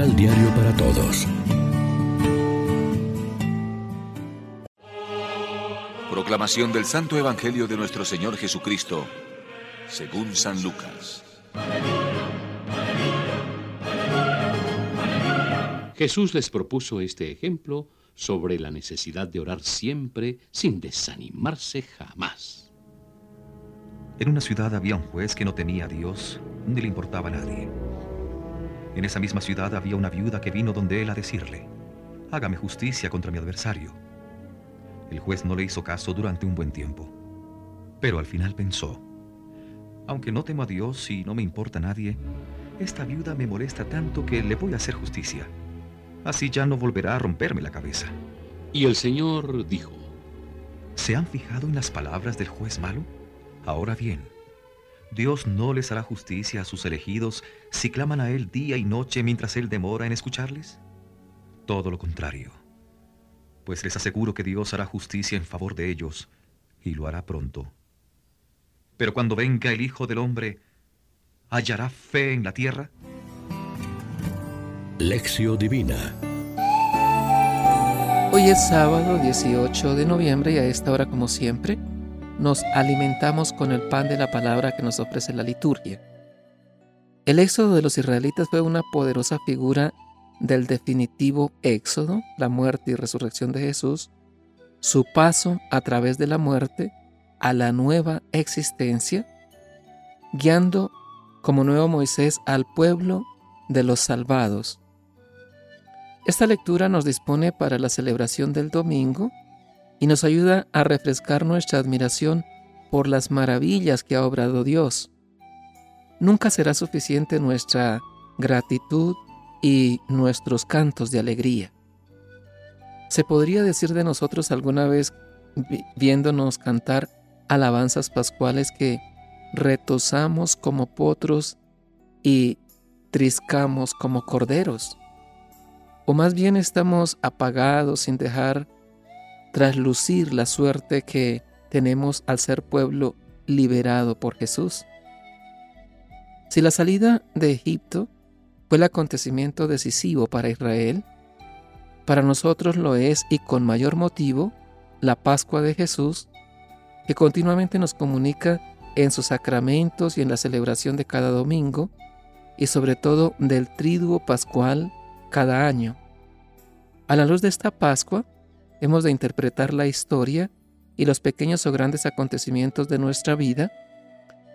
Misal Diario para Todos. Proclamación del Santo Evangelio de nuestro Señor Jesucristo, según San Lucas. Jesús les propuso este ejemplo sobre la necesidad de orar siempre sin desanimarse jamás. En una ciudad había un juez que no temía a Dios ni le importaba a nadie. En esa misma ciudad había una viuda que vino donde él a decirle, hágame justicia contra mi adversario. El juez no le hizo caso durante un buen tiempo, pero al final pensó, aunque no temo a Dios y no me importa a nadie, esta viuda me molesta tanto que le voy a hacer justicia. Así ya no volverá a romperme la cabeza. Y el Señor dijo, ¿se han fijado en las palabras del juez malo? Ahora bien, Dios no les hará justicia a sus elegidos si claman a Él día y noche mientras Él demora en escucharles. Todo lo contrario, pues les aseguro que Dios hará justicia en favor de ellos y lo hará pronto. Pero cuando venga el Hijo del Hombre, ¿hallará fe en la tierra? Lección Divina. Hoy es sábado 18 de noviembre y a esta hora, como siempre, nos alimentamos con el pan de la palabra que nos ofrece la liturgia. El éxodo de los israelitas fue una poderosa figura del definitivo éxodo, la muerte y resurrección de Jesús, su paso a través de la muerte a la nueva existencia, guiando como nuevo Moisés al pueblo de los salvados, esta lectura nos dispone para la celebración del domingo y nos ayuda a refrescar nuestra admiración por las maravillas que ha obrado Dios. Nunca será suficiente nuestra gratitud y nuestros cantos de alegría. ¿Se podría decir de nosotros alguna vez viéndonos cantar alabanzas pascuales que retosamos como potros y triscamos como corderos? o más bien estamos apagados sin dejar traslucir la suerte que tenemos al ser pueblo liberado por Jesús. Si la salida de Egipto fue el acontecimiento decisivo para Israel, para nosotros lo es y con mayor motivo la Pascua de Jesús, que continuamente nos comunica en sus sacramentos y en la celebración de cada domingo, y sobre todo del triduo pascual cada año. A la luz de esta Pascua, hemos de interpretar la historia y los pequeños o grandes acontecimientos de nuestra vida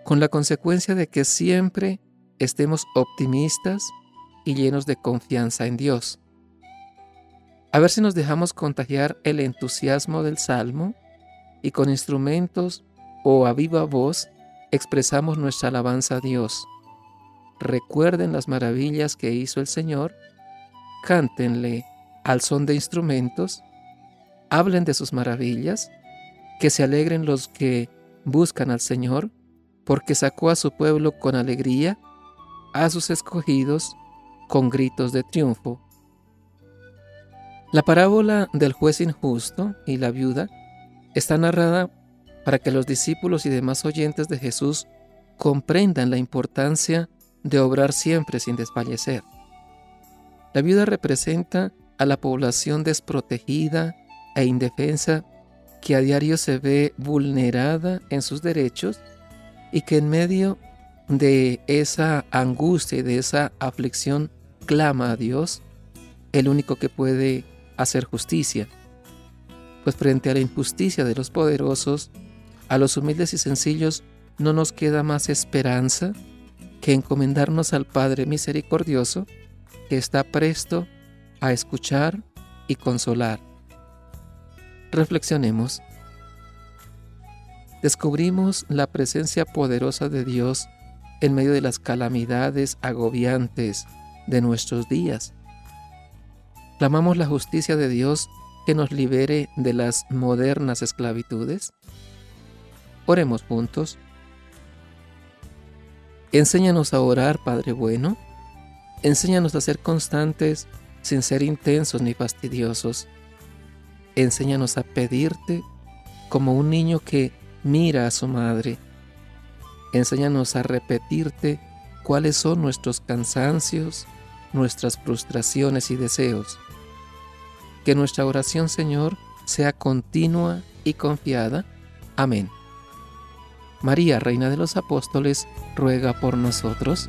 con la consecuencia de que siempre estemos optimistas y llenos de confianza en Dios. A ver si nos dejamos contagiar el entusiasmo del Salmo y con instrumentos o a viva voz expresamos nuestra alabanza a Dios. Recuerden las maravillas que hizo el Señor cántenle al son de instrumentos, hablen de sus maravillas, que se alegren los que buscan al Señor, porque sacó a su pueblo con alegría, a sus escogidos con gritos de triunfo. La parábola del juez injusto y la viuda está narrada para que los discípulos y demás oyentes de Jesús comprendan la importancia de obrar siempre sin desfallecer. La viuda representa a la población desprotegida e indefensa que a diario se ve vulnerada en sus derechos y que en medio de esa angustia y de esa aflicción clama a Dios, el único que puede hacer justicia. Pues frente a la injusticia de los poderosos, a los humildes y sencillos no nos queda más esperanza que encomendarnos al Padre misericordioso, que está presto a escuchar y consolar. Reflexionemos. Descubrimos la presencia poderosa de Dios en medio de las calamidades agobiantes de nuestros días. ¿Clamamos la justicia de Dios que nos libere de las modernas esclavitudes? Oremos juntos. Enséñanos a orar, Padre bueno. Enséñanos a ser constantes sin ser intensos ni fastidiosos. Enséñanos a pedirte como un niño que mira a su madre. Enséñanos a repetirte cuáles son nuestros cansancios nuestras frustraciones y deseos. Que nuestra oración, Señor, sea continua y confiada. Amén. María, Reina de los Apóstoles, ruega por nosotros.